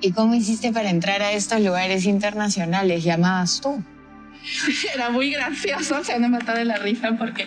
¿Y cómo hiciste para entrar a estos lugares internacionales llamadas tú? Era muy gracioso, se han matado de la risa porque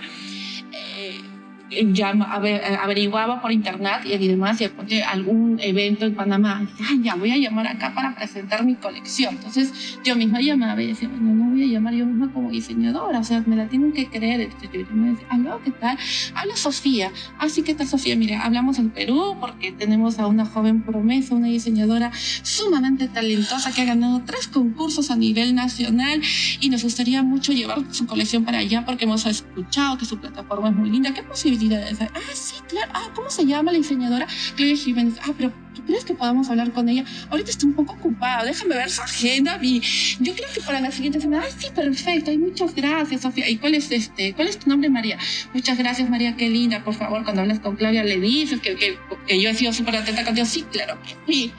ya averiguaba por internet y demás y después algún evento en Panamá, ya voy a llamar acá para presentar mi colección. Entonces yo misma llamaba y decía, bueno, no voy a llamar yo misma como diseñadora, o sea, me la tienen que creer. Entonces me decía, aló, ¿qué tal? Habla Sofía. Así ah, que tal Sofía, mira, hablamos en Perú porque tenemos a una joven promesa, una diseñadora sumamente talentosa que ha ganado tres concursos a nivel nacional y nos gustaría mucho llevar su colección para allá porque hemos escuchado que su plataforma es muy linda. ¿Qué posibilidad Ah, sí, claro. Ah, ¿cómo se llama la diseñadora? Claudia Jiménez. Ah, pero ¿tú crees que podamos hablar con ella? Ahorita estoy un poco ocupada. Déjame ver su agenda. Y yo creo que para la siguiente semana. Ay, sí, perfecto. Ay, muchas gracias, Sofía. ¿Y cuál es este? ¿Cuál es tu nombre, María? Muchas gracias, María. Qué linda. Por favor, cuando hablas con Claudia, le dices que, que, que yo he sido súper atenta contigo. Sí, claro sí.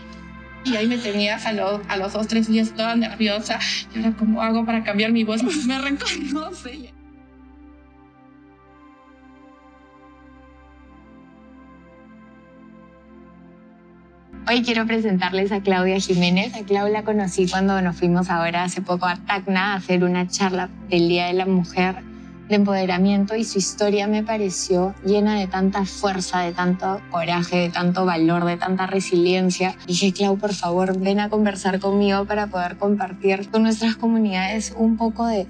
Y ahí me tenías a, los a los dos, tres días toda nerviosa. Y ahora, ¿cómo hago para cambiar mi voz? me reconoce. Hoy quiero presentarles a Claudia Jiménez. A Claudia la conocí cuando nos fuimos ahora hace poco a Tacna a hacer una charla del Día de la Mujer de empoderamiento y su historia me pareció llena de tanta fuerza, de tanto coraje, de tanto valor, de tanta resiliencia. dije, Clau, por favor, ven a conversar conmigo para poder compartir con nuestras comunidades un poco de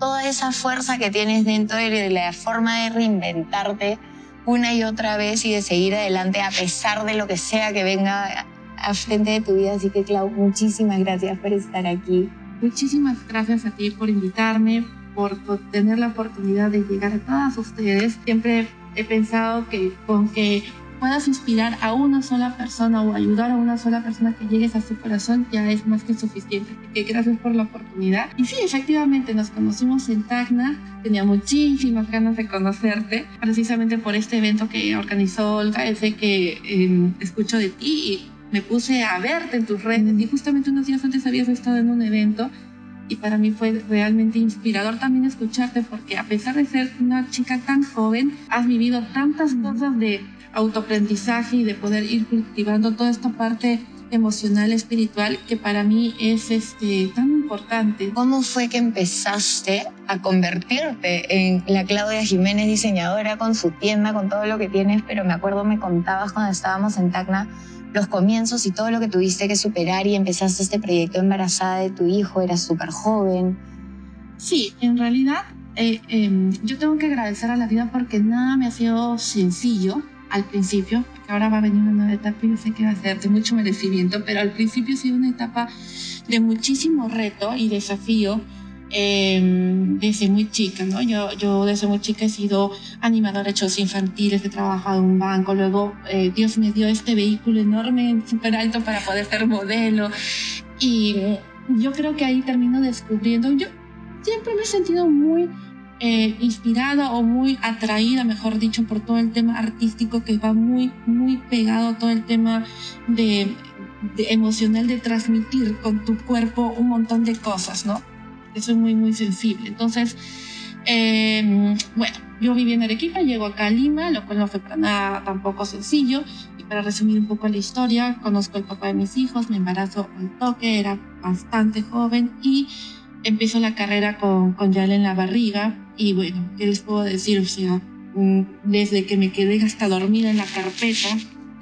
toda esa fuerza que tienes dentro de la forma de reinventarte una y otra vez y de seguir adelante a pesar de lo que sea que venga a frente de tu vida. Así que, Clau, muchísimas gracias por estar aquí. Muchísimas gracias a ti por invitarme, por, tener la oportunidad de llegar a todas ustedes. Siempre he pensado que con que puedas inspirar a una sola persona o ayudar a una sola persona que llegues a su corazón ya es más que suficiente. Así que gracias por la oportunidad. Y sí, efectivamente, nos conocimos en Tacna. Tenía muchísimas ganas de conocerte, precisamente por este evento que organizó Olga. Sé que eh, escucho de ti y me puse a verte en tus redes. Y justamente unos días antes habías estado en un evento y para mí fue realmente inspirador también escucharte porque a pesar de ser una chica tan joven, has vivido tantas cosas de autoaprendizaje y de poder ir cultivando toda esta parte emocional, espiritual, que para mí es este, tan importante. ¿Cómo fue que empezaste a convertirte en la Claudia Jiménez diseñadora con su tienda, con todo lo que tienes? Pero me acuerdo, me contabas cuando estábamos en Tacna los comienzos y todo lo que tuviste que superar y empezaste este proyecto embarazada de tu hijo, eras súper joven. Sí, en realidad eh, em, yo tengo que agradecer a la vida porque nada me ha sido sencillo al principio, porque ahora va a venir una nueva etapa y yo sé que va a ser de mucho merecimiento, pero al principio ha sido una etapa de muchísimo reto y desafío em, desde muy chica, ¿no? Yo, yo desde muy chica he sido animadora de hechos infantiles, he trabajado en un banco, luego eh, Dios me dio este vehículo enorme, súper alto para poder ser modelo y yo creo que ahí termino descubriendo, yo siempre me he sentido muy eh, inspirada o muy atraída, mejor dicho, por todo el tema artístico que va muy, muy pegado a todo el tema de, emocional de transmitir con tu cuerpo un montón de cosas, ¿no? Eso es muy, muy sensible. Entonces, em, bueno, yo viví en Arequipa, llego acá a Lima, lo cual no fue para nada tampoco sencillo. Y para resumir un poco la historia, conozco al papá de mis hijos, me embarazo al toque, era bastante joven y empiezo la carrera con, con Yale en la barriga y bueno, ¿qué les puedo decir? O sea, mm, desde que me quedé hasta dormida en la carpeta,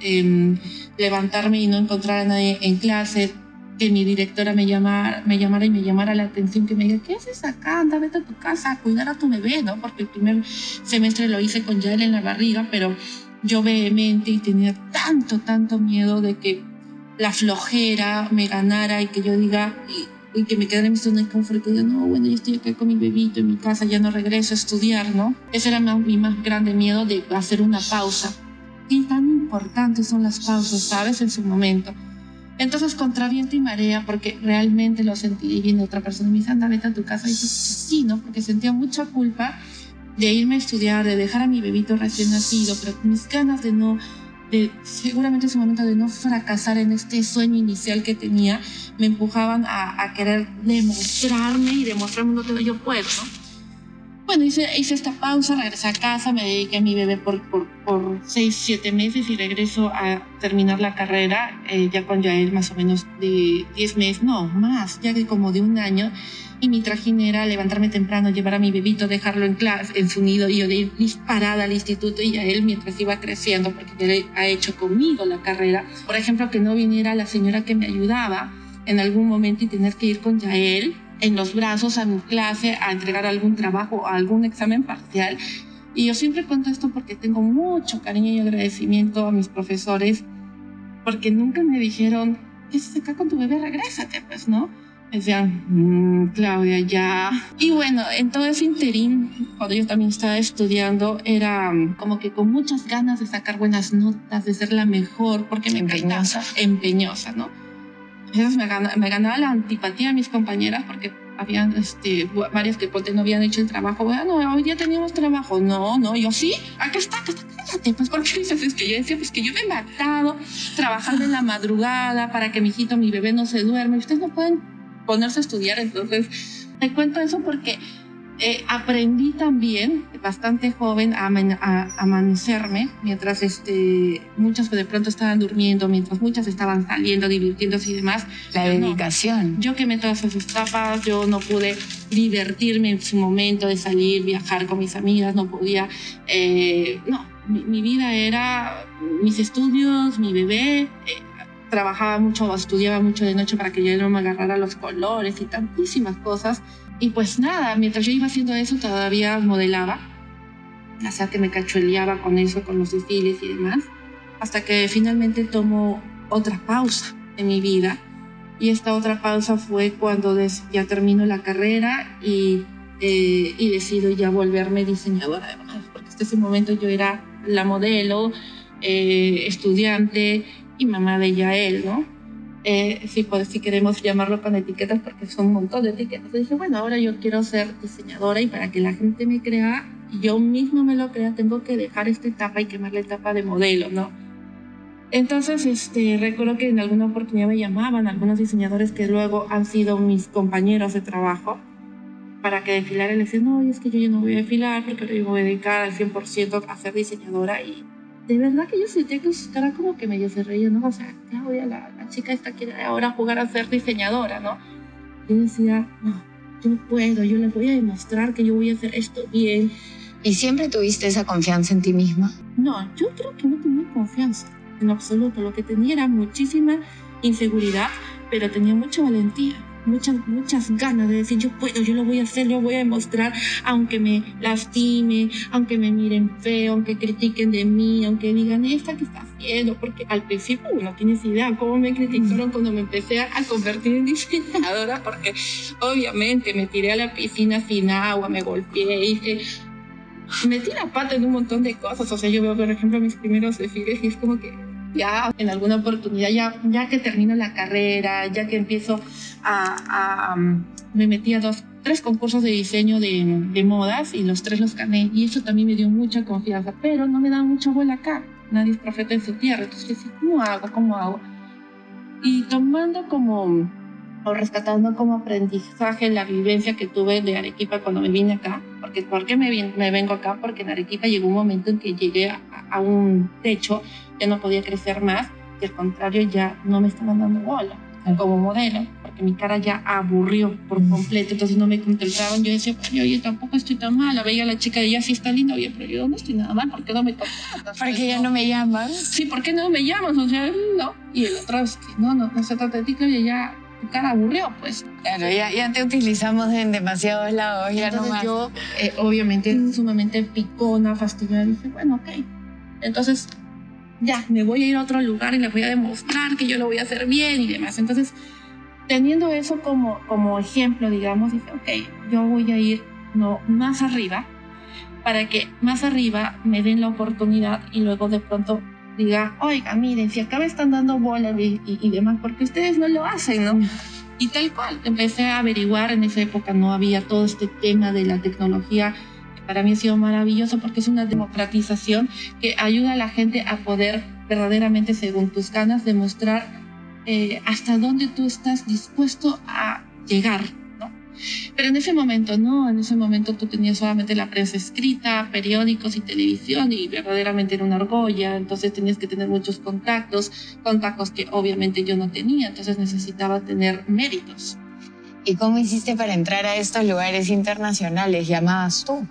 em, levantarme y no encontrar a nadie en clase, que mi directora me llamara, me llamara y me llamara la atención, que me diga, ¿qué haces acá? Anda, vete a tu casa a cuidar a tu bebé, ¿no? Porque el primer semestre lo hice con Yael en la barriga, pero yo vehemente y tenía tanto, tanto miedo de que la flojera me ganara y que yo diga, y que me quedara en mi zona de confort, y yo, no, bueno, yo estoy acá con mi bebito en mi casa, ya no regreso a estudiar, ¿no? Ese era mi más grande miedo de hacer una pausa. Y tan importantes son las pausas, ¿sabes? En su momento. Entonces, contra viento y marea, porque realmente lo sentí y viene otra persona me dice, anda, vete a tu casa. Y yo, sí, ¿no? Porque sentía mucha culpa de irme a estudiar, de dejar a mi bebito recién nacido, pero mis ganas de no de seguramente ese momento de no fracasar en este sueño inicial que tenía, me empujaban a, a querer demostrarme y demostrarme lo que yo puedo, ¿no? Bueno, hice, hice esta pausa, regresé a casa, me dediqué a mi bebé por, por, por seis, siete meses y regreso a terminar la carrera eh, ya con Yael más o menos de 10 meses, no, más, ya que como de un año. Y mi trajín era levantarme temprano, llevar a mi bebito, dejarlo en clase, en su nido y yo de ir disparada al instituto y a él mientras iba creciendo, porque él ha hecho conmigo la carrera. Por ejemplo, que no viniera la señora que me ayudaba en algún momento y tener que ir con Yael en los brazos a mi clase a entregar algún trabajo o algún examen parcial. Y yo siempre cuento esto porque tengo mucho cariño y agradecimiento a mis profesores, porque nunca me dijeron, ¿qué se acá con tu bebé? Regrésate, pues, ¿no? Me decían, mm, Claudia, ya. Y bueno, en todo ese interín, cuando yo también estaba estudiando, era como que con muchas ganas de sacar buenas notas, de ser la mejor, porque me empeñosa. empeñosa, ¿no? Veces me, ganaba la antipatía de mis compañeras porque habían este, varias que no habían hecho el trabajo. Bueno, hoy día teníamos trabajo. No, no, yo sí, acá está, acá está, cállate. Pues, ¿por qué dices? Es que yo decía, pues que yo me he matado trabajando en la madrugada para que mi hijito, mi bebé no se duerme. Ustedes no pueden ponerse a estudiar. Entonces, te cuento eso porque eh, aprendí también, bastante joven, a, amanecerme, mientras este, muchas de pronto estaban durmiendo, mientras muchas estaban saliendo, divirtiéndose y demás. La dedicación. yo quemé todas esas etapas, yo no pude divertirme en su momento de salir, viajar con mis amigas, no podía, eh, no, mi, vida era mis estudios, mi bebé. Eh, trabajaba mucho, estudiaba mucho de noche para que yo no me agarrara los colores y tantísimas cosas y pues nada, mientras yo iba haciendo eso todavía modelaba, o sea que me cachueleaba con eso, con los desfiles y demás, hasta que finalmente tomo otra pausa en mi vida. Y esta otra pausa fue cuando ya termino la carrera y, eh, y decido ya volverme diseñadora de porque hasta ese momento yo era la modelo, eh, estudiante y mamá de Yael, ¿no? Eh, si, pues, si queremos llamarlo con etiquetas, porque son un montón de etiquetas. Dije, bueno, ahora yo quiero ser diseñadora y para que la gente me crea yo mismo me lo crea, tengo que dejar esta etapa y quemar la etapa de modelo, ¿no? Entonces, este, recuerdo que en alguna oportunidad me llamaban algunos diseñadores que luego han sido mis compañeros de trabajo para que desfilara y les decía, no, es que yo ya no voy a desfilar porque yo me voy a dedicar al 100% a ser diseñadora y de verdad que yo sentía que cara como que medio se reía, ¿no? O sea, Claudia, la, la chica esta quiere ahora jugar a ser diseñadora, ¿no? Yo decía, no, yo puedo, yo le voy a demostrar que yo voy a hacer esto bien. ¿Y siempre tuviste esa confianza en ti misma? No, yo creo que no tenía confianza en absoluto. Lo que tenía era muchísima inseguridad, pero tenía mucha valentía muchas, muchas ganas de decir, yo puedo, yo lo voy a hacer, lo voy a demostrar, aunque me lastime, aunque me miren feo, aunque critiquen de mí, aunque digan, ¿esta qué está haciendo? Porque al principio no tienes idea cómo me criticaron cuando me empecé a convertir en diseñadora, porque obviamente me tiré a la piscina sin agua, me golpeé, hice metí la pata en un montón de cosas. O sea, yo veo, por ejemplo, mis primeros desfiles y es como que ya en alguna oportunidad, ya, ya que termino la carrera, ya que empiezo a, um, me metí a dos, tres concursos de diseño de, de, modas y los tres los gané y eso también me dio mucha confianza, pero no me da mucha vuela acá, nadie es profeta en su tierra, entonces ¿cómo hago? ¿Cómo hago? Y tomando como, o rescatando como aprendizaje la vivencia que tuve de Arequipa cuando me vine acá, porque ¿por qué me, me vengo acá? Porque en Arequipa llegó un momento en que llegué a, a un techo, ya no podía crecer más, y al contrario ya no me estaban dando bola como modelo, porque mi cara ya aburrió por mm. completo, entonces no me contemplaban. Yo decía, oye, tampoco estoy tan mala. Veía a la chica de ella sí está linda, oye, pero yo no estoy nada mal, ¿por qué no me contratas? Porque ya no me llaman. Sí, ¿por qué no me llamas? O sea, no. Y el otro es que no, no, no se trata de ti, que ya tu cara aburrió, pues. Claro, ya, ya te utilizamos en demasiados lados, ya Entonces no más. yo, eh, obviamente, sumamente picona, fastidiada, dije, bueno, ok. Entonces ya, me voy a ir a otro lugar y les voy a demostrar que yo lo voy a hacer bien y demás. Entonces, teniendo eso como, como ejemplo, digamos, dije, ok, yo voy a ir no, más arriba para que más arriba me den la oportunidad y luego de pronto diga, oiga, miren, si acá me están dando bola y, y, demás, porque ustedes no lo hacen, ¿no? Y tal cual, empecé a averiguar, en esa época no había todo este tema de la tecnología para mí ha sido maravilloso porque es una democratización que ayuda a la gente a poder verdaderamente, según tus ganas, demostrar eh, hasta dónde tú estás dispuesto a llegar. ¿no? Pero en ese momento no, en ese momento tú tenías solamente la prensa escrita, periódicos y televisión y verdaderamente era una argolla, entonces tenías que tener muchos contactos, contactos que obviamente yo no tenía, entonces necesitaba tener méritos. ¿Y cómo hiciste para entrar a estos lugares internacionales? ¿Llamabas tú?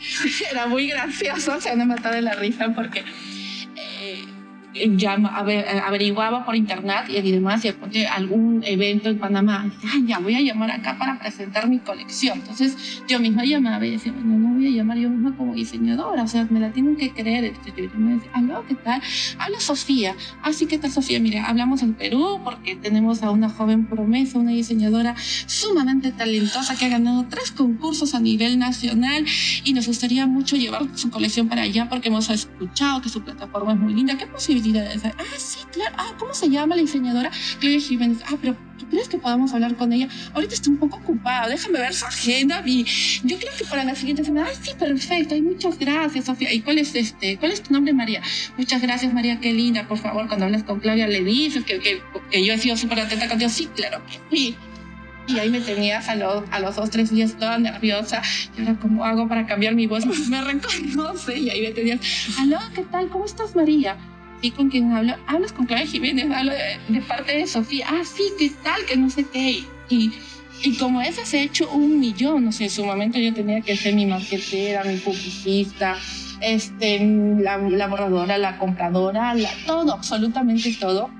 Era muy gracioso, se han matado de la risa porque ya averiguaba por internet y demás, y de algún evento en Panamá, ya voy a llamar acá para presentar mi colección. Entonces yo misma llamaba y decía, bueno, no voy a llamar yo misma como diseñadora, o sea, me la tienen que creer. Entonces yo me decía, aló, ¿qué tal? Habla Sofía. Así ah, que tal Sofía, mira, hablamos en Perú porque tenemos a una joven promesa, una diseñadora sumamente talentosa que ha ganado tres concursos a nivel nacional y nos gustaría mucho llevar su colección para allá porque hemos escuchado que su plataforma es muy linda. ¿Qué posibilidad Ah, sí, claro. Ah, ¿cómo se llama la diseñadora? Claudia Jiménez. Ah, pero ¿tú crees que podamos hablar con ella? Ahorita está un poco ocupada. Déjame ver su agenda. Y yo creo que para la siguiente semana. Ah, sí, perfecto. Ay, muchas gracias, Sofía. ¿Y cuál es este? ¿Cuál es tu nombre, María? Muchas gracias, María. Qué linda. Por favor, cuando hablas con Claudia, le dices que, que, que yo he sido súper atenta contigo. Sí, claro. Sí. Y ahí me tenías a, a los dos, tres días toda nerviosa. Y ahora, ¿cómo hago para cambiar mi voz? me reconoce. Y ahí me tenías, aló, ¿qué tal? ¿Cómo estás, María? ¿Y con quién hablo? Hablas con Claudia Jiménez, hablo de, parte de Sofía. Ah, sí, ¿qué tal? Que no sé qué. Y, y como ese se ha hecho un millón, no sé, en su momento yo tenía que ser mi marquetera, mi publicista, este, la, la borradora, la compradora, la, todo, absolutamente todo.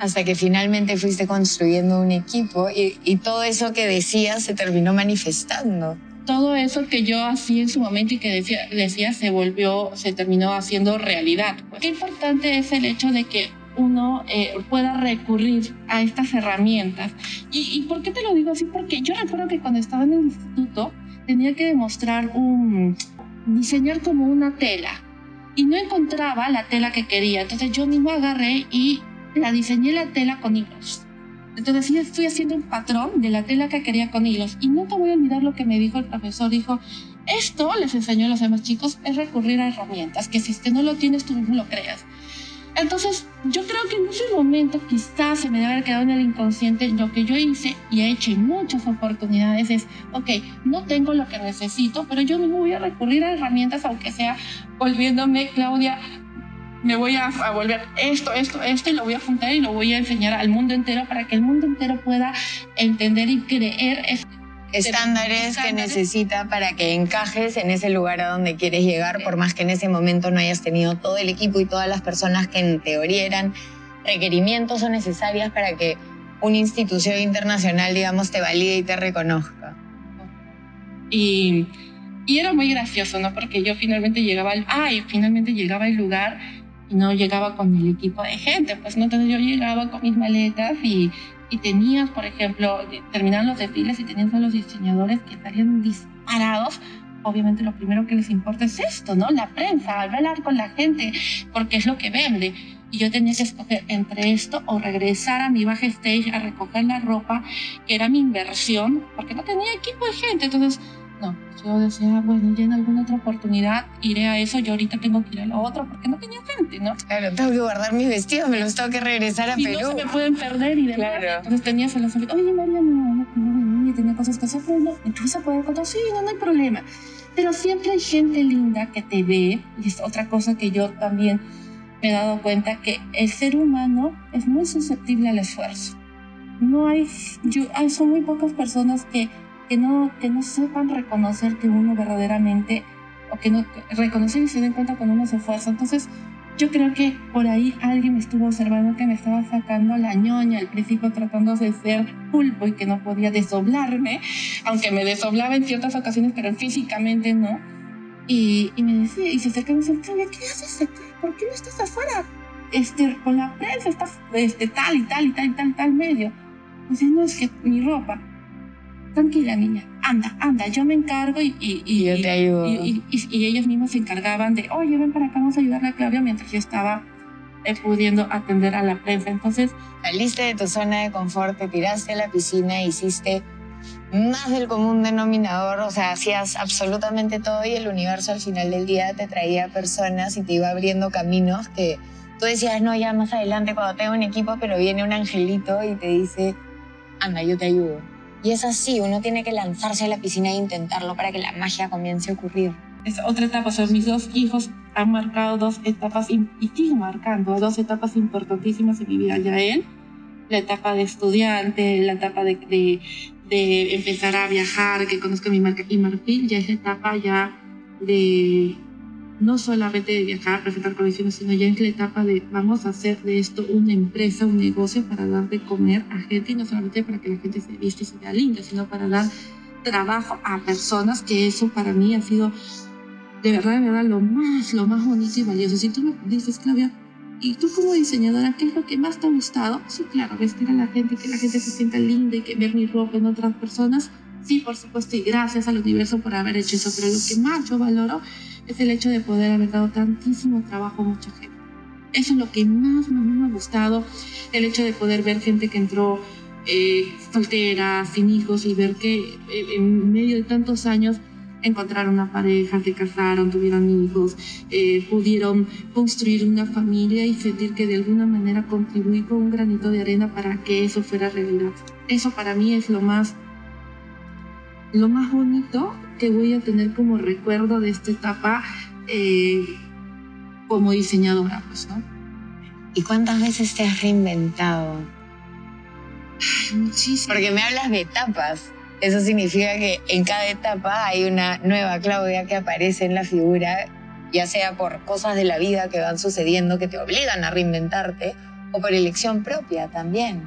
Hasta que finalmente fuiste construyendo un equipo y, y todo eso que decías se terminó manifestando todo eso que yo hacía en su momento y que decía, se volvió, se terminó haciendo realidad. Qué importante es el hecho de que uno eh, pueda recurrir a estas herramientas. ¿Y, ¿Y, por qué te lo digo así? Porque yo recuerdo que cuando estaba en el instituto tenía que demostrar un, diseñar como una tela y no encontraba la tela que quería. Entonces yo mismo agarré y la diseñé la tela con hilos. Entonces sí estoy haciendo un patrón de la tela que quería con hilos. Y nunca voy a olvidar lo que me dijo el profesor. Dijo, esto les enseñó a los demás chicos, es recurrir a herramientas, que si es no lo tienes, tú mismo lo creas. Entonces, yo creo que en ese momento quizás se me debe haber quedado en el inconsciente lo que yo hice y he hecho en muchas oportunidades es, ok, no tengo lo que necesito, pero yo mismo voy a recurrir a herramientas, aunque sea volviéndome, Claudia, me voy a, volver esto, esto, esto y lo voy a juntar y lo voy a enseñar al mundo entero para que el mundo entero pueda entender y creer estándares, que necesita para que encajes en ese lugar a donde quieres llegar, por más que en ese momento no hayas tenido todo el equipo y todas las personas que en teoría eran requerimientos o necesarias para que una institución internacional, digamos, te valide y te reconozca. Y, y era muy gracioso, ¿no? Porque yo finalmente llegaba al, ay, finalmente llegaba al lugar y no llegaba con el equipo de gente, pues no, entonces yo llegaba con mis maletas y, y tenías, por ejemplo, terminaban los desfiles y tenías a los diseñadores que estarían disparados. Obviamente lo primero que les importa es esto, ¿no? La prensa, hablar con la gente, porque es lo que vende. Y yo tenía que escoger entre esto o regresar a mi backstage a recoger la ropa, que era mi inversión, porque no tenía equipo de gente. Entonces, no, yo decía, bueno, ya en alguna otra oportunidad iré a eso, yo ahorita tengo que ir a lo otro porque no tenía gente, ¿no? Claro, tengo que guardar mis vestidos, me los tengo que regresar a y Perú. no se me pueden perder y demás. Claro. Entonces tenía a los oye María, no, no, no, no, tenía cosas que hacer, pero no, entonces a poder contar, sí, no, no hay problema. Pero siempre hay gente linda que te ve, y es otra cosa que yo también me he dado cuenta, que el ser humano es muy susceptible al esfuerzo. No hay, yo, hay son muy pocas personas que que no, que no sepan reconocer que uno verdaderamente, o que no reconocer y se den cuenta cuando uno se esfuerza. Entonces, yo creo que por ahí alguien me estuvo observando que me estaba sacando la ñoña al principio tratando de ser pulpo y que no podía desdoblarme, aunque me desdoblaba en ciertas ocasiones, pero físicamente no. Y, y me decía, y se acerca y me dice, ¿qué haces acá? ¿Por qué no estás afuera? Este, con la prensa, está este, tal y tal y tal y tal, tal medio. Dice, no, es que mi ropa tranquila niña, anda, anda, yo me encargo y, y, y, yo te ayudo. y, y, ellos mismos se encargaban de, oye, ven para acá, vamos a ayudarle a Claudia mientras yo estaba eh, pudiendo atender a la prensa. Entonces... Saliste de tu zona de confort, te tiraste a la piscina, hiciste más del común denominador, o sea, hacías absolutamente todo y el universo al final del día te traía personas y te iba abriendo caminos que tú decías, no, ya más adelante cuando tengo un equipo, pero viene un angelito y te dice, anda, yo te ayudo Y es así, uno tiene que lanzarse a la piscina e intentarlo para que la magia comience a ocurrir. Es otra etapa, o mis dos hijos han marcado dos etapas y siguen marcando dos etapas importantísimas en mi vida. Ya él, la etapa de estudiante, la etapa de, de, de empezar a viajar, que conozca mi marca, y Marfil ya es etapa ya de no solamente de viajar, presentar colecciones, sino ya es la etapa de vamos a hacer de esto una empresa, un negocio para dar de comer a gente y no solamente para que la gente se viste y se vea linda, sino para dar trabajo a personas, que eso para mí ha sido de verdad, de verdad, lo más, lo más bonito y valioso. Si tú me dices, Claudia, ¿y tú como diseñadora qué es lo que más te ha gustado? Sí, claro, vestir a la gente, que la gente se sienta linda y que ver mi ropa en otras personas. Sí, por supuesto, y gracias al universo por haber hecho eso, pero lo que más yo valoro es el hecho de poder haber dado tantísimo trabajo a mucha gente. Eso es lo que más, me ha gustado, el hecho de poder ver gente que entró eh, soltera, sin hijos y ver que eh, en medio de tantos años encontraron una pareja, se casaron, tuvieron hijos, eh, pudieron construir una familia y sentir que de alguna manera contribuí con un granito de arena para que eso fuera realidad. Eso para mí es lo más, lo más bonito que voy a tener como recuerdo de esta etapa eh, como diseñadora, pues, ¿no? ¿Y cuántas veces te has reinventado? muchísimo. Porque me hablas de etapas. Eso significa que en cada etapa hay una nueva Claudia que aparece en la figura, ya sea por cosas de la vida que van sucediendo que te obligan a reinventarte o por elección propia también.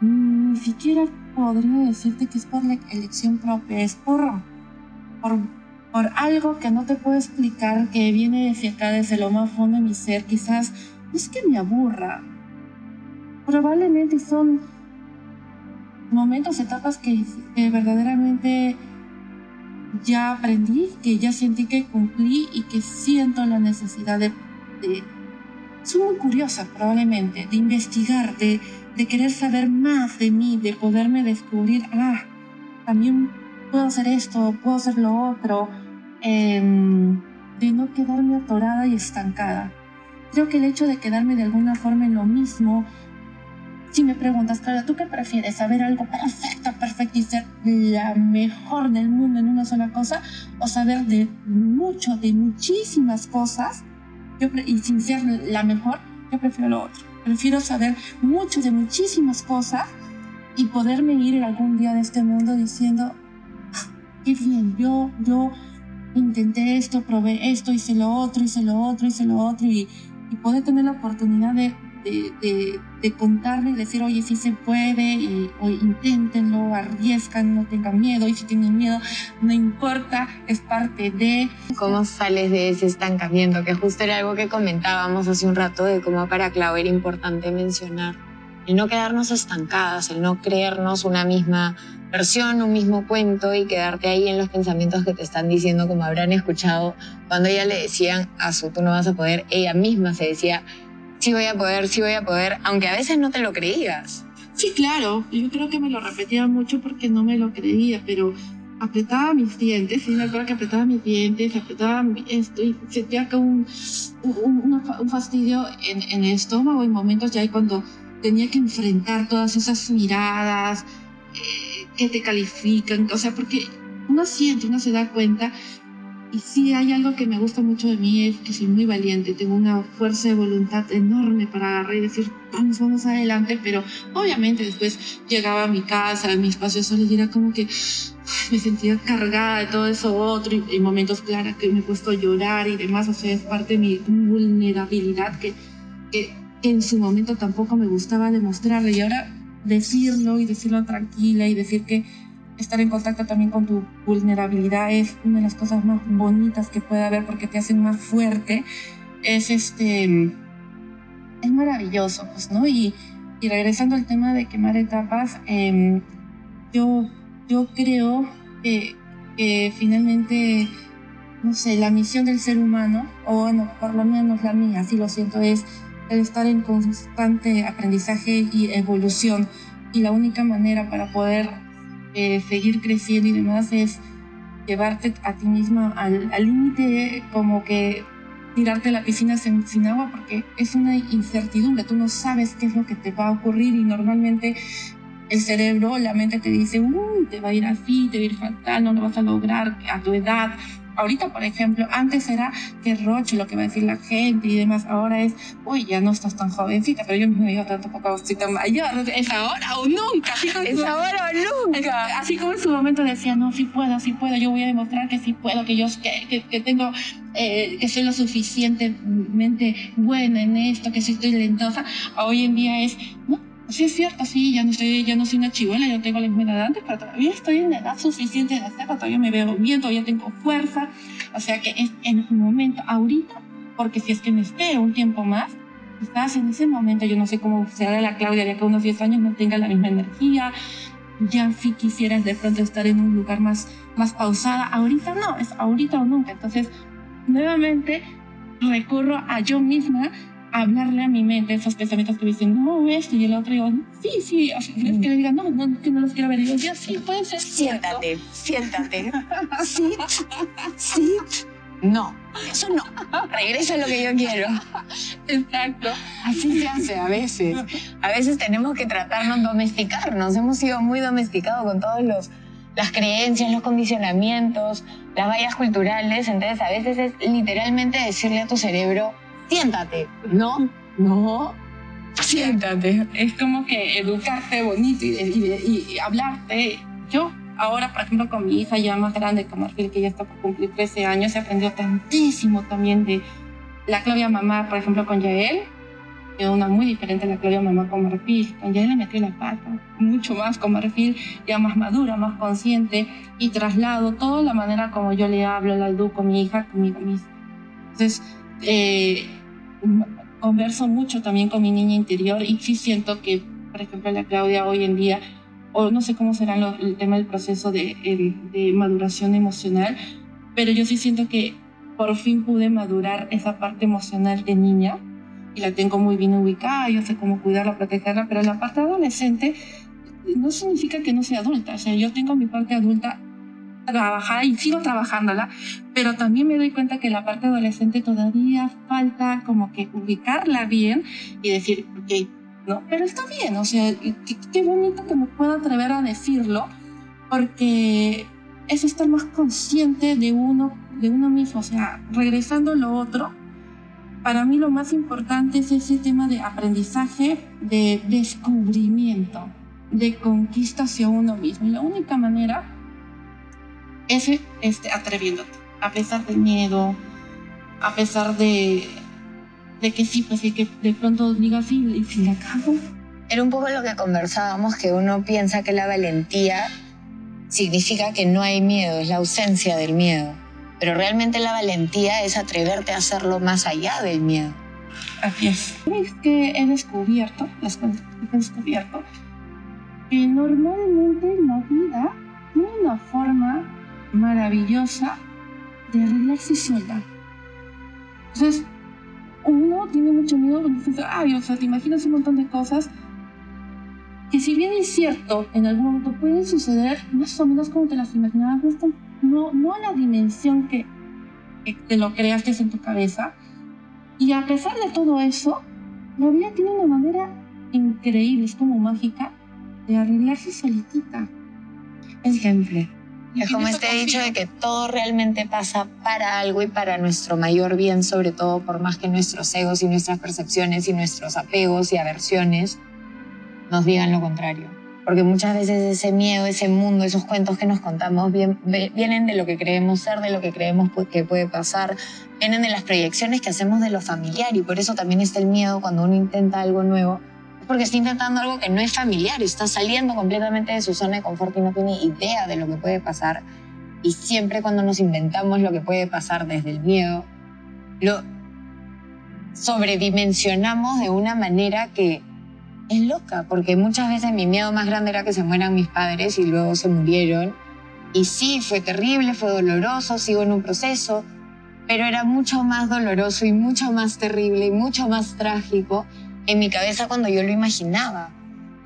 Mm, ni siquiera podría decirte que es por la elección propia, es por por, algo que no te puedo explicar, que viene desde acá, desde lo más fondo de mi ser, quizás no es que me aburra. Probablemente son momentos, etapas que, verdaderamente ya aprendí, que ya sentí que cumplí y que siento la necesidad de, de soy muy curiosa probablemente, de investigar, de, de, querer saber más de mí, de poderme descubrir, ah, también puedo hacer esto, puedo hacer lo otro, em, de no quedarme atorada y estancada. Creo que el hecho de quedarme de alguna forma en lo mismo, si me preguntas, Claudia, ¿tú qué prefieres? ¿Saber algo perfecto, perfecto y ser la mejor del mundo en una sola cosa? ¿O saber de mucho, de muchísimas cosas yo y sin ser la mejor? Yo prefiero lo otro. Prefiero saber mucho de muchísimas cosas y poderme ir algún día de este mundo diciendo, qué bien, yo, yo intenté esto, probé esto, hice lo otro, hice lo otro, hice lo otro, y poder tener la oportunidad de, de, de, contarle y decir, oye, sí se puede, y, o inténtenlo, arriesgan, no tengan miedo, y si tienen miedo, no importa, es parte de... ¿Cómo sales de ese estancamiento? Que justo era algo que comentábamos hace un rato de cómo para Clau era importante mencionar el no quedarnos estancadas, el no creernos una misma versión, un mismo cuento y quedarte ahí en los pensamientos que te están diciendo, como habrán escuchado cuando ella le decían a su tú no vas a poder, ella misma se decía, sí voy a poder, sí voy a poder, aunque a veces no te lo creías. Sí, claro, yo creo que me lo repetía mucho porque no me lo creía, pero apretaba mis dientes, sí me acuerdo que apretaba mis dientes, apretaba esto y sentía que un, un, un fastidio en, el estómago en momentos ya cuando tenía que enfrentar todas esas miradas eh, que te califican, o sea, porque uno siente, uno se da cuenta. Y sí, hay algo que me gusta mucho de mí, es que soy muy valiente, tengo una fuerza de voluntad enorme para agarrar y decir, vamos, vamos adelante, pero obviamente después llegaba a mi casa, a mi espacio solo y era como que me sentía cargada de todo eso otro y, en momentos claros que me he puesto a llorar y demás, o sea, es parte de mi vulnerabilidad que, que en su momento tampoco me gustaba demostrarle y ahora decirlo y decirlo tranquila y decir que estar en contacto también con tu vulnerabilidad es una de las cosas más bonitas que puede haber porque te hacen más fuerte es este es maravilloso pues no y, y regresando al tema de quemar etapas eh, yo yo creo que, que finalmente no sé la misión del ser humano o bueno por lo menos la mía así lo siento es el estar en constante aprendizaje y evolución. Y la única manera para poder seguir creciendo y demás es llevarte a ti misma al límite, como que tirarte a la piscina sin, sin, agua, porque es una incertidumbre, tú no sabes qué es lo que te va a ocurrir y normalmente el cerebro, la mente te dice, uy, te va a ir así, te va a ir fatal, no lo vas a lograr a tu edad. Ahorita, por ejemplo, antes era que roche lo que va a decir la gente y demás. Ahora es, uy, ya no estás tan jovencita, pero yo me digo tanto poco estoy tan mayor. Es ahora o nunca. es ahora o nunca. Así como en su momento decía, no, sí puedo, sí puedo, yo voy a demostrar que sí puedo, que yo que, que, tengo, eh, que soy lo suficientemente buena en esto, que sí estoy lentosa. Hoy en día es, no, Sí, es cierto, sí, ya no, estoy, ya no soy una chivuela, ya tengo la misma edad antes, pero todavía estoy en la edad suficiente de hacerlo, todavía me veo bien, todavía tengo fuerza. O sea que es en un momento, ahorita, porque si es que me espero un tiempo más, estás en ese momento, yo no sé cómo será la Claudia de acá unos 10 años, no tenga la misma energía, ya si quisieras de pronto estar en un lugar más, más pausada, ahorita no, es ahorita o nunca. Entonces, nuevamente recurro a yo misma hablarle a mi mente esos pensamientos que me dicen, no, esto y el otro, y digo, sí, sí, o sea, que le digan, no, no, que no los quiero ver, y digo, ya, sí, puede ser. Siéntate, siéntate. sí, sí. No, eso no. Regresa a lo que yo quiero. Exacto. Así se hace a veces. A veces tenemos que tratarnos, domesticarnos. Hemos sido muy domesticados con todos los las creencias, los condicionamientos, las vallas culturales. Entonces, a veces es literalmente decirle a tu cerebro, siéntate. No, no, siéntate. Es como que educarte bonito y, hablarte. Yo ahora, por ejemplo, con mi hija ya más grande, como Marfil, que ya está por cumplir 13 años, he aprendido tantísimo también de la Claudia Mamá, por ejemplo, con Yael. Es una muy diferente a la Claudia Mamá con Marfil. Con Yael le metí la pata, mucho más con Marfil, ya más madura, más consciente, y traslado toda la manera como yo le hablo, la educo con mi hija, conmigo misma. Entonces, eh, converso mucho también con mi niña interior y sí siento que, por ejemplo, la Claudia hoy en día, o no sé cómo será el tema del proceso de, maduración emocional, pero yo sí siento que por fin pude madurar esa parte emocional de niña y la tengo muy bien ubicada, yo sé cómo cuidarla, protegerla, pero la parte adolescente no significa que no sea adulta, o sea, yo tengo mi parte adulta trabajada y sigo trabajándola, pero también me doy cuenta que la parte adolescente todavía falta como que ubicarla bien y decir, ok, no, pero está bien, o sea, qué, bonito que me pueda atrever a decirlo, porque es estar más consciente de uno, de uno mismo, o sea, regresando a lo otro, para mí lo más importante es ese tema de aprendizaje, de descubrimiento, de conquista hacia uno mismo. Y la única manera ese este, atreviéndote, a pesar del miedo, a pesar de, de que sí, pues que de pronto digas, sí, y si la cago. Era un poco lo que conversábamos, que uno piensa que la valentía significa que no hay miedo, es la ausencia del miedo. Pero realmente la valentía es atreverte a hacerlo más allá del miedo. Así es. Es que he descubierto, he descubierto, que normalmente la vida tiene una forma maravillosa de arreglarse sola. Entonces, uno tiene mucho miedo porque dice, ay, o sea, te imaginas un montón de cosas que si bien es cierto, en algún momento pueden suceder más o menos como te las imaginabas, no, no la dimensión que, que te lo creaste en tu cabeza. Y a pesar de todo eso, la vida tiene una manera increíble, es como mágica, de arreglarse solitita. Ejemplo. Es como este dicho de que todo realmente pasa para algo y para nuestro mayor bien, sobre todo por más que nuestros egos y nuestras percepciones y nuestros apegos y aversiones nos digan lo contrario. Porque muchas veces ese miedo, ese mundo, esos cuentos que nos contamos vienen de lo que creemos ser, de lo que creemos que puede pasar, vienen de las proyecciones que hacemos de lo familiar y por eso también está el miedo cuando uno intenta algo nuevo porque está intentando algo que no es familiar, está saliendo completamente de su zona de confort y no tiene idea de lo que puede pasar. Y siempre cuando nos inventamos lo que puede pasar desde el miedo, lo sobredimensionamos de una manera que es loca, porque muchas veces mi miedo más grande era que se mueran mis padres y luego se murieron. Y sí, fue terrible, fue doloroso, sigo en un proceso, pero era mucho más doloroso y mucho más terrible y mucho más trágico en mi cabeza cuando yo lo imaginaba.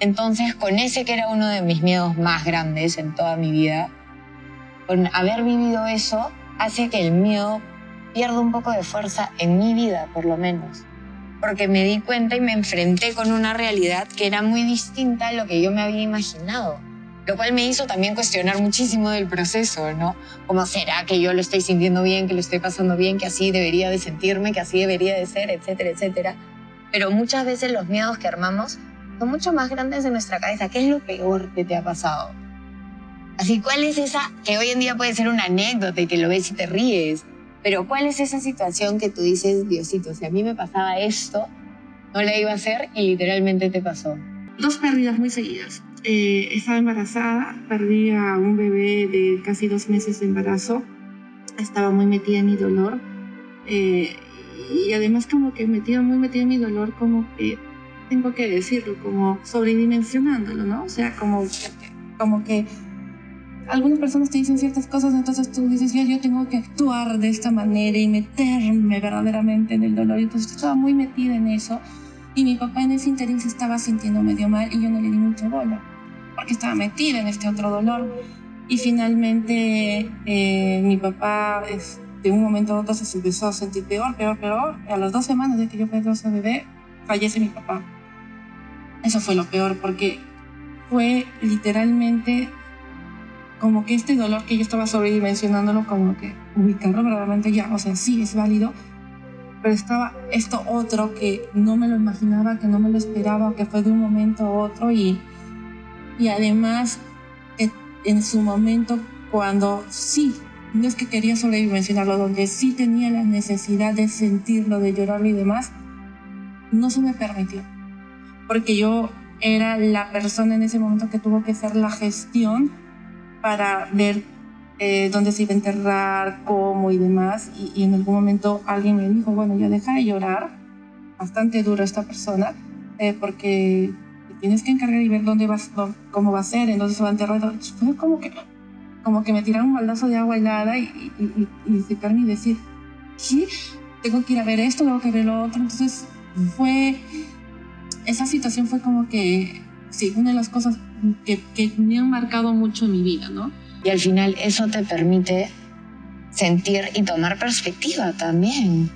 Entonces, con ese que era uno de mis miedos más grandes en toda mi vida, con haber vivido eso, hace que el miedo pierda un poco de fuerza en mi vida, por lo menos. porque me di cuenta y me enfrenté con una realidad que era muy distinta a lo que yo me había imaginado. Lo cual me hizo también cuestionar muchísimo del proceso, ¿no? ¿Cómo será que yo lo estoy sintiendo bien, que lo estoy pasando bien, que así debería de sentirme, que así debería de ser, etcétera, etcétera? Pero muchas veces los miedos que armamos son mucho más grandes en nuestra cabeza. ¿Qué es lo peor que te ha pasado? Así, ¿cuál es esa que hoy en día puede ser una anécdota y que lo ves y te ríes? Pero ¿cuál es esa situación que tú dices, Diosito, si a mí me pasaba esto, no la iba a hacer y literalmente te pasó? Dos pérdidas muy seguidas. Eh, estaba embarazada, perdí a un bebé de casi dos meses de embarazo, estaba muy metida en mi dolor eh, y además como que metida, muy metida en mi dolor, como que, tengo que decirlo, como sobredimensionándolo, ¿no? O sea, como, como que algunas personas te dicen ciertas cosas, entonces tú dices, yo, yo tengo que actuar de esta manera y meterme verdaderamente en el dolor. Y entonces estaba muy metida en eso. Y mi papá en ese interín se estaba sintiendo medio mal y yo no le di mucha bola, porque estaba metida en este otro dolor. Y finalmente eh, mi papá de un momento a otro se empezó a sentir peor, peor, peor. A las dos semanas de que yo perdí a ese bebé, fallece mi papá. Eso fue lo peor, porque fue literalmente como que este dolor que yo estaba sobredimensionándolo, como que ubicarlo verdaderamente ya, o sea, sí es válido, pero estaba esto otro que no me lo imaginaba, que no me lo esperaba, que fue de un momento a otro y, y además en su momento cuando sí, no es que quería sobredimensionarlo, donde sí tenía la necesidad de sentirlo, de llorarlo y demás, no se me permitió, porque yo era la persona en ese momento que tuvo que hacer la gestión para ver eh, dónde se iba a enterrar, cómo y demás. Y, en algún momento alguien me dijo, bueno, ya deja de llorar, bastante duro esta persona, eh, porque tienes que encargar y ver dónde vas, cómo va a ser, en dónde se va a enterrar. Fue como que, como que me tiraron un baldazo de agua helada y, y, y, y decir, sí, tengo que ir a ver esto, tengo que ver lo otro. Entonces fue, esa situación fue como que, sí, una de las cosas que, que me han marcado mucho en mi vida, ¿no? Y al final eso te permite sentir y tomar perspectiva también.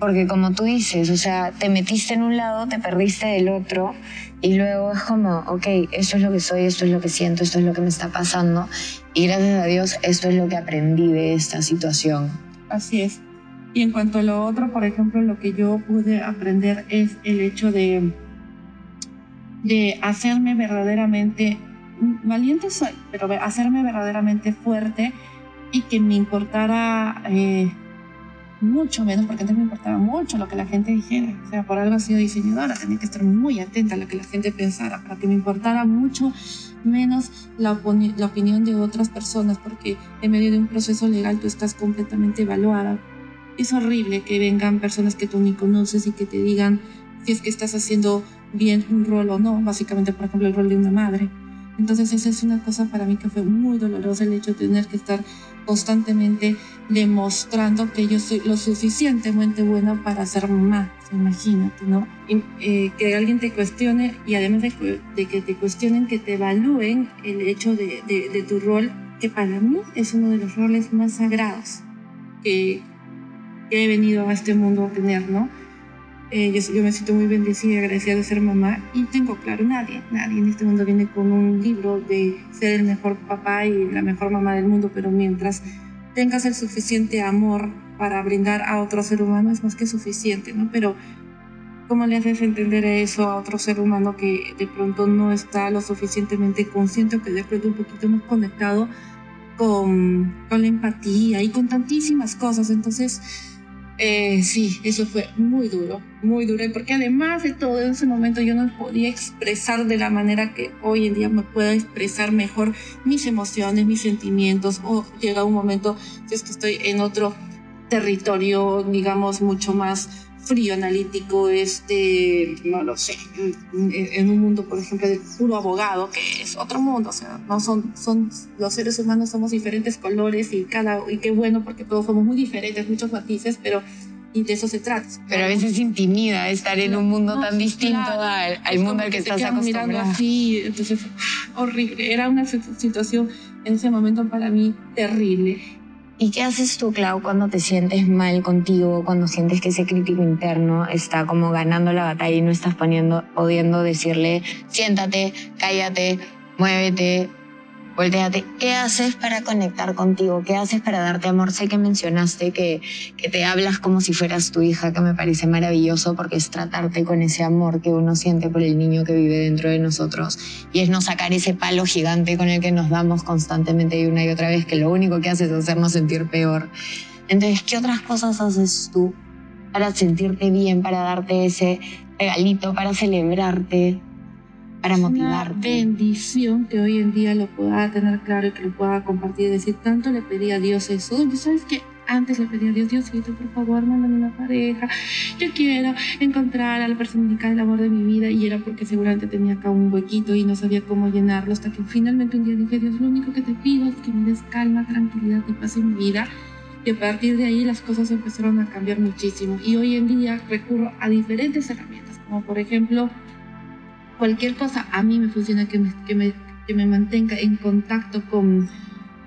Porque como tú dices, o sea, te metiste en un lado, te perdiste del otro y luego es como, ok, esto es lo que soy, esto es lo que siento, esto es lo que me está pasando y gracias a Dios esto es lo que aprendí de esta situación. Así es. Y en cuanto a lo otro, por ejemplo, lo que yo pude aprender es el hecho de de hacerme verdaderamente valiente soy, pero hacerme verdaderamente fuerte y que me importara eh, mucho menos, porque antes me importaba mucho lo que la gente dijera. O sea, por algo he sido diseñadora, tenía que estar muy atenta a lo que la gente pensara, para que me importara mucho menos la, la opinión de otras personas, porque en medio de un proceso legal tú estás completamente evaluada. Es horrible que vengan personas que tú ni conoces y que te digan si es que estás haciendo bien un rol o no, básicamente, por ejemplo, el rol de una madre. Entonces esa es una cosa para mí que fue muy dolorosa el hecho de tener que estar constantemente demostrando que yo soy lo suficientemente buena para ser mamá, imagínate, ¿no? Eh, que alguien te cuestione y además de, que te cuestionen, que te evalúen el hecho de, de, tu rol, que para mí es uno de los roles más sagrados que, que he venido a este mundo a tener, ¿no? Eh, yo, me siento muy bendecida y agradecida de ser mamá y tengo claro, nadie, nadie en este mundo viene con un libro de ser el mejor papá y la mejor mamá del mundo, pero mientras tengas el suficiente amor para brindar a otro ser humano es más que suficiente, ¿no? Pero ¿cómo le haces entender eso a otro ser humano que de pronto no está lo suficientemente consciente o que de pronto un poquito más conectado con, con la empatía y con tantísimas cosas? Entonces, eh, sí, eso fue muy duro, muy duro, porque además de todo en ese momento yo no podía expresar de la manera que hoy en día me puedo expresar mejor mis emociones, mis sentimientos, o llega un momento, si es que estoy en otro territorio, digamos, mucho más frío, analítico, este, no lo sé, en, un mundo, por ejemplo, de puro abogado, que es otro mundo, o sea, no son, son, los seres humanos somos diferentes colores y cada, y qué bueno, porque todos somos muy diferentes, muchos matices, pero y de eso se trata. Pero a veces intimida estar en un mundo tan distinto al, mundo al que, estás acostumbrado. Mirando así, entonces, horrible. Era una situación en ese momento para mí terrible. ¿Y qué haces tú, Clau, cuando te sientes mal contigo, cuando sientes que ese crítico interno está como ganando la batalla y no estás poniendo, pudiendo decirle, siéntate, cállate, muévete, volteate. ¿Qué haces para conectar contigo? ¿Qué haces para darte amor? Sé que mencionaste que, que te hablas como si fueras tu hija, que me parece maravilloso porque es tratarte con ese amor que uno siente por el niño que vive dentro de nosotros y es no sacar ese palo gigante con el que nos damos constantemente y una y otra vez, que lo único que hace es hacernos sentir peor. Entonces, ¿qué otras cosas haces tú para sentirte bien, para darte ese regalito, para celebrarte? Para motivarte. Una bendición que hoy en día lo pueda tener claro y que lo pueda compartir. decir, tanto le pedí a Dios eso. Y sabes que antes le pedí a Dios, Diosito, por favor, mándame una pareja. Yo quiero encontrar a la persona indicada del amor de mi vida. Y era porque seguramente tenía acá un huequito y no sabía cómo llenarlo. Hasta que finalmente un día dije, Dios, lo único que te pido es que me des calma, tranquilidad y paz en mi vida. Y a partir de ahí las cosas empezaron a cambiar muchísimo. Y hoy en día recurro a diferentes herramientas, como por ejemplo cualquier cosa a mí me funciona que me, que me, que me mantenga en contacto con,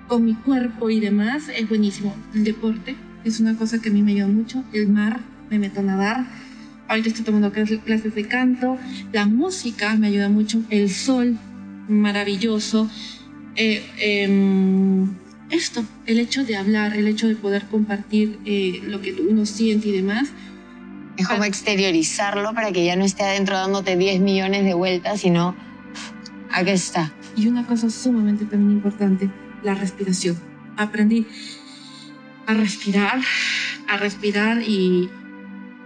con mi cuerpo y demás, es buenísimo. El deporte es una cosa que a mí me ayuda mucho. El mar, me meto a nadar. Ahorita estoy tomando clases de canto. La música me ayuda mucho. El sol, maravilloso. Eh, em, esto, el hecho de hablar, el hecho de poder compartir eh, lo que uno siente y demás, es como exteriorizarlo para que ya no esté adentro dándote 10 millones de vueltas, sino aquí está. Y una cosa sumamente también importante, la respiración. Aprendí a respirar, a respirar y,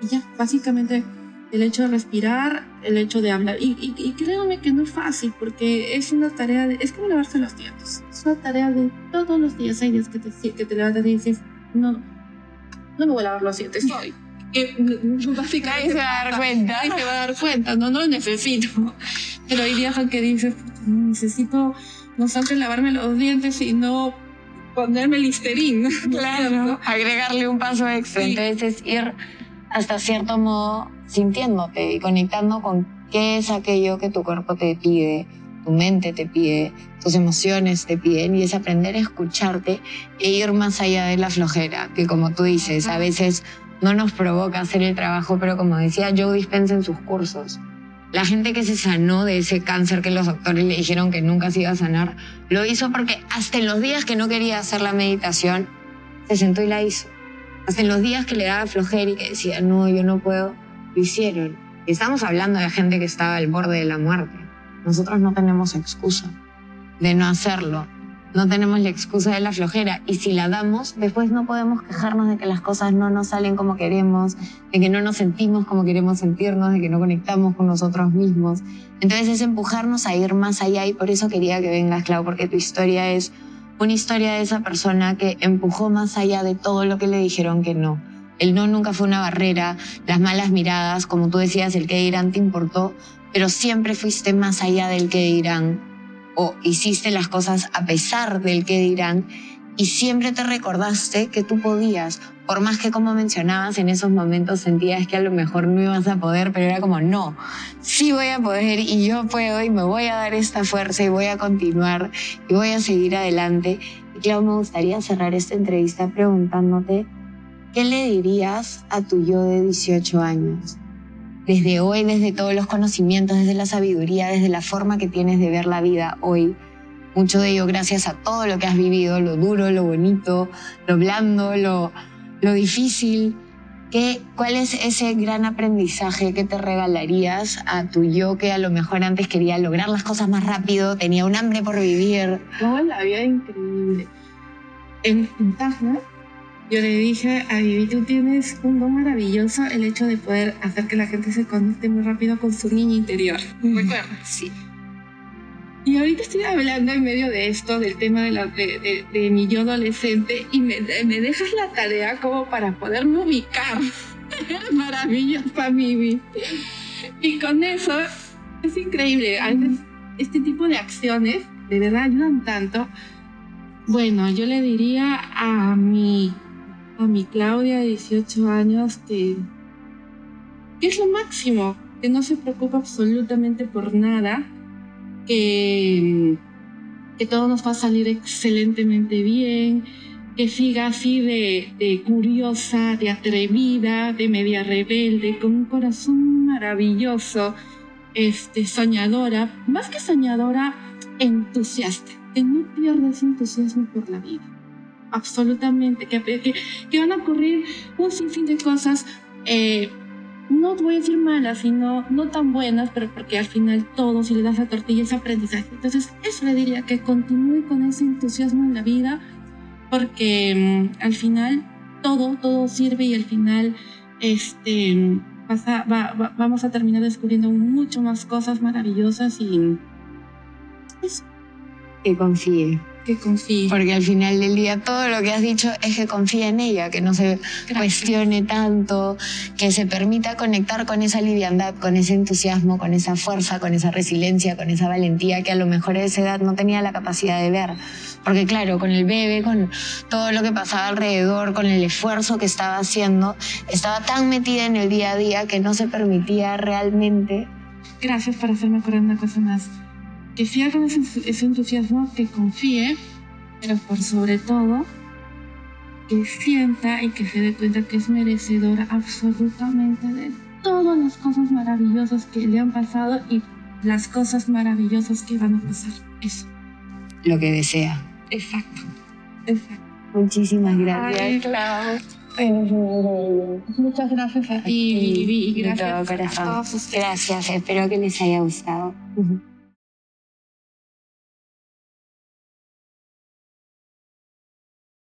ya, básicamente el hecho de respirar, el hecho de hablar. Y, y, créanme que no es fácil porque es una tarea, de, es como lavarse los dientes. Es una tarea de todos los días. Hay días que te, que te levantas y dices, no, no me voy a lavar los dientes hoy eh, básicamente se va a dar cuenta. Nadie se va a dar cuenta, no, no necesito. Pero hay días en que dices, necesito no solamente lavarme los dientes, sino ponerme listerín. Claro, agregarle un paso extra. Entonces es ir hasta cierto modo sintiéndote y conectando con qué es aquello que tu cuerpo te pide, tu mente te pide, tus emociones te piden y es aprender a escucharte e ir más allá de la flojera, que como tú dices, a veces no nos provoca hacer el trabajo, pero como decía Joe Dispensa en sus cursos, la gente que se sanó de ese cáncer que los doctores le dijeron que nunca se iba a sanar, lo hizo porque hasta en los días que no quería hacer la meditación, se sentó y la hizo. Hasta en los días que le daba flojera y que decía, no, yo no puedo, lo hicieron. estamos hablando de gente que estaba al borde de la muerte. Nosotros no tenemos excusa de no hacerlo no tenemos la excusa de la flojera y si la damos, después no podemos quejarnos de que las cosas no nos salen como queremos, de que no nos sentimos como queremos sentirnos, de que no conectamos con nosotros mismos. Entonces es empujarnos a ir más allá y por eso quería que vengas, Clau, porque tu historia es una historia de esa persona que empujó más allá de todo lo que le dijeron que no. El no nunca fue una barrera, las malas miradas, como tú decías, el que dirán te importó, pero siempre fuiste más allá del que dirán o hiciste las cosas a pesar del que dirán y siempre te recordaste que tú podías, por más que como mencionabas en esos momentos sentías que a lo mejor no ibas a poder, pero era como no, sí voy a poder y yo puedo y me voy a dar esta fuerza y voy a continuar y voy a seguir adelante. Y claro, me gustaría cerrar esta entrevista preguntándote, ¿qué le dirías a tu yo de 18 años? Desde hoy, desde todos los conocimientos, desde la sabiduría, desde la forma que tienes de ver la vida hoy. Mucho de ello gracias a todo lo que has vivido, lo duro, lo bonito, lo blando, lo, lo difícil. ¿Qué, ¿Cuál es ese gran aprendizaje que te regalarías a tu yo que a lo mejor antes quería lograr las cosas más rápido, tenía un hambre por vivir? Toda la vida increíble. En, en yo le dije a Vivi, tú tienes un don maravilloso, el hecho de poder hacer que la gente se conecte muy rápido con su niño interior. ¿Recuerdas? Sí. Y ahorita estoy hablando en medio de esto, del tema de, la, de, de, mi yo adolescente, y me, me, dejas la tarea como para poderme ubicar. Maravillosa, Vivi. Y con eso es increíble. A veces este tipo de acciones de verdad ayudan tanto. Bueno, yo le diría a mi a mi Claudia de 18 años que, es lo máximo, que no se preocupa absolutamente por nada, que, que todo nos va a salir excelentemente bien, que siga así de, de, curiosa, de atrevida, de media rebelde, con un corazón maravilloso, este, soñadora, más que soñadora, entusiasta, que no pierda ese entusiasmo por la vida. Absolutamente, que, que, van a ocurrir un sinfín de cosas, eh, no voy a decir malas, sino no tan buenas, pero porque al final todo, si le das la tortilla, es aprendizaje. Entonces, eso le diría, que continúe con ese entusiasmo en la vida, porque mm, al final todo, todo sirve y al final este, vamos a terminar descubriendo mucho más cosas maravillosas y eso. Que confíe que confíe. Porque al final del día todo lo que has dicho es que confíe en ella, que no se cuestione tanto, que se permita conectar con esa liviandad, con ese entusiasmo, con esa fuerza, con esa resiliencia, con esa valentía que a lo mejor a esa edad no tenía la capacidad de ver. Porque claro, con el bebé, con todo lo que pasaba alrededor, con el esfuerzo que estaba haciendo, estaba tan metida en el día a día que no se permitía realmente. Gracias por hacerme acordar una cosa más que siga con ese, entusiasmo, que confíe, pero por sobre todo, que sienta y que se dé cuenta que es merecedora absolutamente de todas las cosas maravillosas que le han pasado y las cosas maravillosas que van a pasar. Eso. Lo que desea. Exacto. Exacto. Muchísimas gracias. Muchas gracias a ti, y gracias a todos Gracias, espero que les haya gustado.